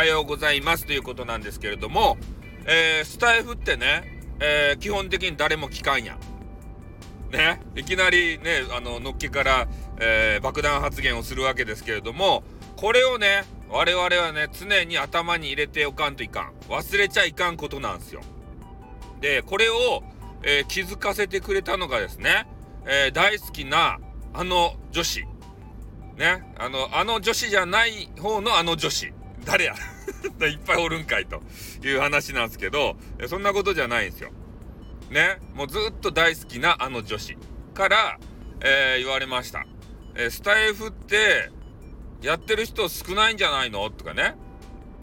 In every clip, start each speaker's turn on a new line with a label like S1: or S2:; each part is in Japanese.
S1: はようございますということなんですけれども、えー、スタイフってね、えー、基本的に誰も聞かんや。ね、いきなりね、あの、のっけから、えー、爆弾発言をするわけですけれども、これをね、我々はね、常に頭に入れておかんといかん。忘れちゃいかんことなんですよ。で、これを、えー、気づかせてくれたのがですね、えー、大好きなあの女子。ね、あの、あの女子じゃない方のあの女子。誰や いっぱいおるんかいという話なんですけど、そんなことじゃないんですよ。ね、もうずっと大好きなあの女子から、えー、言われました。えー、スタイフってやってる人少ないんじゃないの？とかね、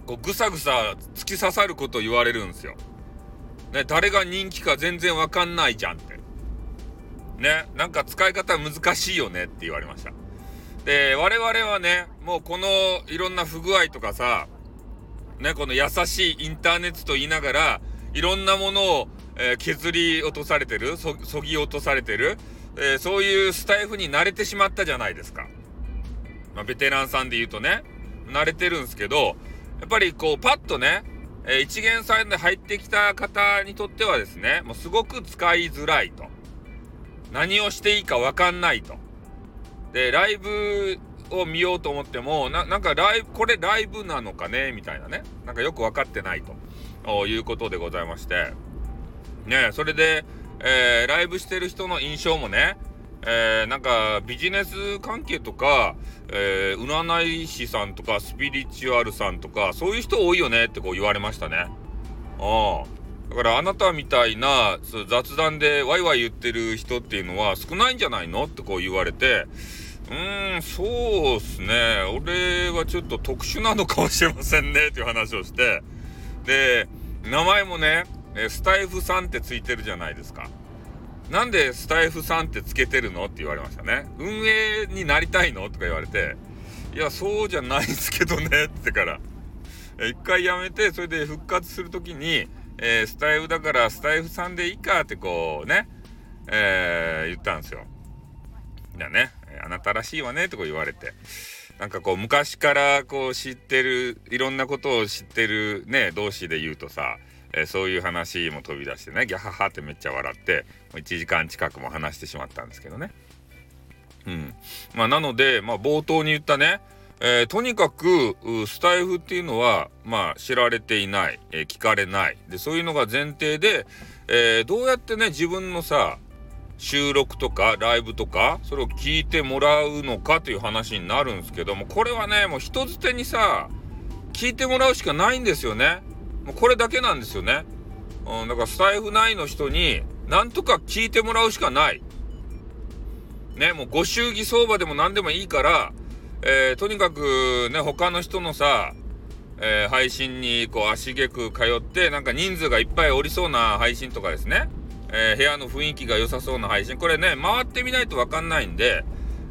S1: こうぐさぐさ突き刺さること言われるんですよ。ね、誰が人気か全然わかんないじゃんって。ね、なんか使い方難しいよねって言われました。で、我々はね、もうこのいろんな不具合とかさ、ね、この優しいインターネットと言いながら、いろんなものを、えー、削り落とされてる、そ、ぎ落とされてる、えー、そういうスタイフに慣れてしまったじゃないですか。まあ、ベテランさんで言うとね、慣れてるんですけど、やっぱりこう、パッとね、えー、一元さんで入ってきた方にとってはですね、もうすごく使いづらいと。何をしていいかわかんないと。で、ライブを見ようと思っても、ななんかライブ、これライブなのかね？みたいなね。なんかよく分かってないということでございまして。ねそれで、えー、ライブしてる人の印象もね、えー、なんかビジネス関係とか、えー、占い師さんとかスピリチュアルさんとかそういう人多いよねってこう言われましたね。あだからあなたみたいな雑談でワイワイ言ってる人っていうのは少ないんじゃないの？ってこう言われてうーんそうっすね。俺はちょっと特殊なのかもしれませんね。っていう話をして。で名前もねスタイフさんってついてるじゃないですか。なんでスタイフさんってつけてるの？って言われましたね。運営になりたいの？とか言われて、いや、そうじゃないんですけどね。ってから。一回やめて、それで復活するときに、えー、スタイフだからスタイフさんでいいかってこうね、えー、言ったんですよ。いやね、あなたらしいわねとか言われて。なんかこう昔からこう知ってる、いろんなことを知ってるね、同士で言うとさ、えー、そういう話も飛び出してねギャハハってめっちゃ笑ってもう1時間近くも話してしまったんですけどね。うんまあ、なので、まあ、冒頭に言ったね、えー、とにかくスタイフっていうのは、まあ、知られていない、えー、聞かれないでそういうのが前提で、えー、どうやってね自分のさ収録とかライブとかそれを聞いてもらうのかという話になるんですけどもこれはねもう人づてにさ聞いてもらうしかないんですよね。もうこれだけなんですよね。うん、だからスタイフ内の人に、なんとか聞いてもらうしかない。ね、もうご祝儀相場でも何でもいいから、えー、とにかくね、他の人のさ、えー、配信にこう足げく通って、なんか人数がいっぱいおりそうな配信とかですね、えー、部屋の雰囲気が良さそうな配信、これね、回ってみないとわかんないんで、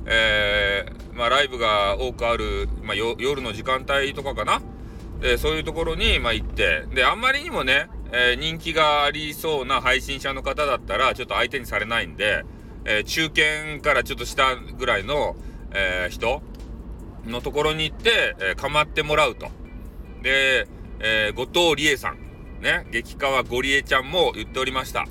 S1: えー、まあライブが多くある、まあ夜の時間帯とかかな、でそういうところに、まあ、行って。であんまりにもね、えー、人気がありそうな配信者の方だったらちょっと相手にされないんで、えー、中堅からちょっと下ぐらいの、えー、人のところに行って、え構ってもらうと。で、え後藤理恵さん。ね激川ゴリエちゃんも言っておりました。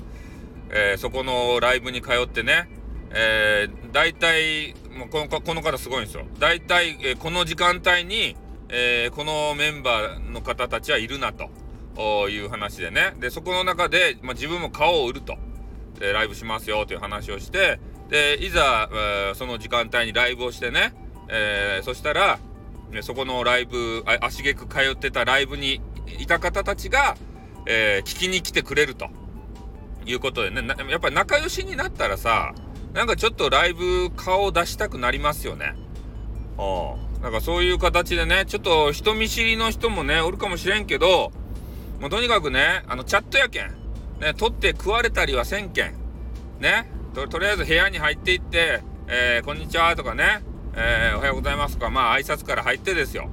S1: えそこのライブに通ってね、えー、大体もうこのこの方すごいんですよ。大体、えこの時間帯にえー、このメンバーの方たちはいるなと。いう話でね。でそこの中で、まあ、自分も顔を売ると、でライブしますよという話をして。でいざ、えー、その時間帯にライブをしてね、えー、そしたら、ね、そこのライブ足げく通ってたライブにいた方たちが、え聞きに来てくれるということでねやっぱり仲良しになったらさなんかちょっとライブ顔を出したくなりますよね。うんだからそういう形でね、ちょっと人見知りの人もね、おるかもしれんけど、もうとにかくね、あの、チャットやけん。ね、取って食われたりはせんけん。ね、ととりあえず部屋に入っていって、えー、こんにちはとかね、えー、おはようございますとか、まあ挨拶から入ってですよ。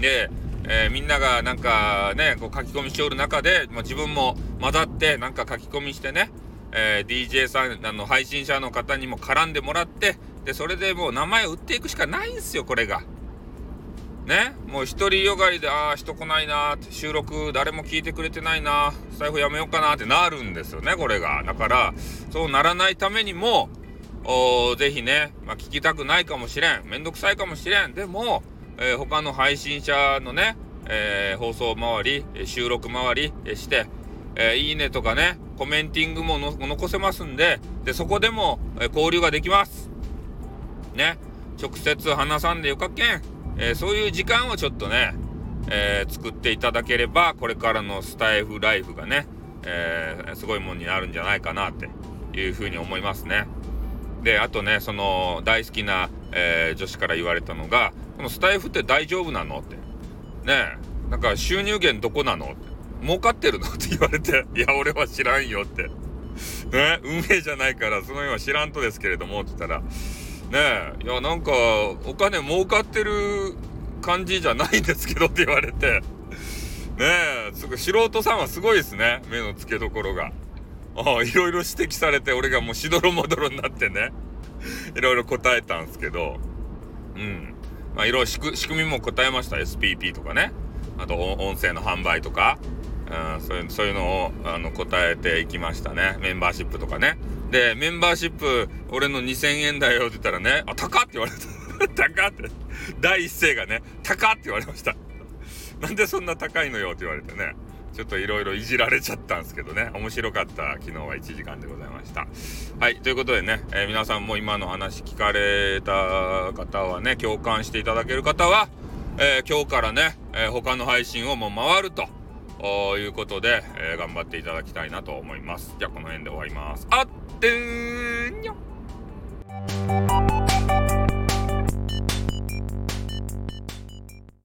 S1: で、えー、みんながなんかね、こう書き込みしておる中で、まあ、自分も混ざってなんか書き込みしてね、えー、DJ さん、あの、配信者の方にも絡んでもらって、で、それでもう名前を売っていくしかないんですよ、これが。ね、もう一人よがりで、ああ、人来ないなって、収録誰も聞いてくれてないな財布やめようかなってなるんですよね、これが。だから、そうならないためにも、おぜひね、まあ、聞きたくないかもしれん。めんどくさいかもしれん。でも、えー、他の配信者のね、えー、放送周り、収録周りして、えー、いいねとかね、コメンティングも残せますんで、で、そこでも、え交流ができます。ね。直接話さんでよかけん。え、そういう時間をちょっとね、え、作っていただければこれからのスタイフライフがね、え、すごいもんになるんじゃないかなっていうふうに思いますね。であとねその大好きな、え女子から言われたのが「このスタイフって大丈夫なの?」って「ねえなんか収入源どこなの?」って「儲かってるの?」って言われて「いや俺は知らんよ」って。ね、運営じゃないからその辺は知らんとですけれどもって言ったらねえいやなんかお金儲かってる感じじゃないんですけどって言われてねえすぐ素人さんはすごいですね目の付けどころがあいろいろ指摘されて俺がもうしどろもどろになってね。いろいろ答えたんですけど。うん。まあいろいろ仕組みも答えました。SPP とかね。あと音声の販売とか。うん、そういうそういうのをあの答えていきましたね。メンバーシップとかね。でメンバーシップ俺の2000円だよって言ったらね「あ高っ!」って言われた。高っって。第一声がね「高っ!」って言われました。なんでそんな高いのよって言われてね。ちょっといろいろいじられちゃったんですけどね面白かった昨日は1時間でございましたはいということでね、えー、皆さんも今の話聞かれた方はね共感していただける方は、えー、今日からね、えー、他の配信をもう回るということで、え、頑張っていただきたいなと思います。じゃあこの辺で終わります。あってーにょ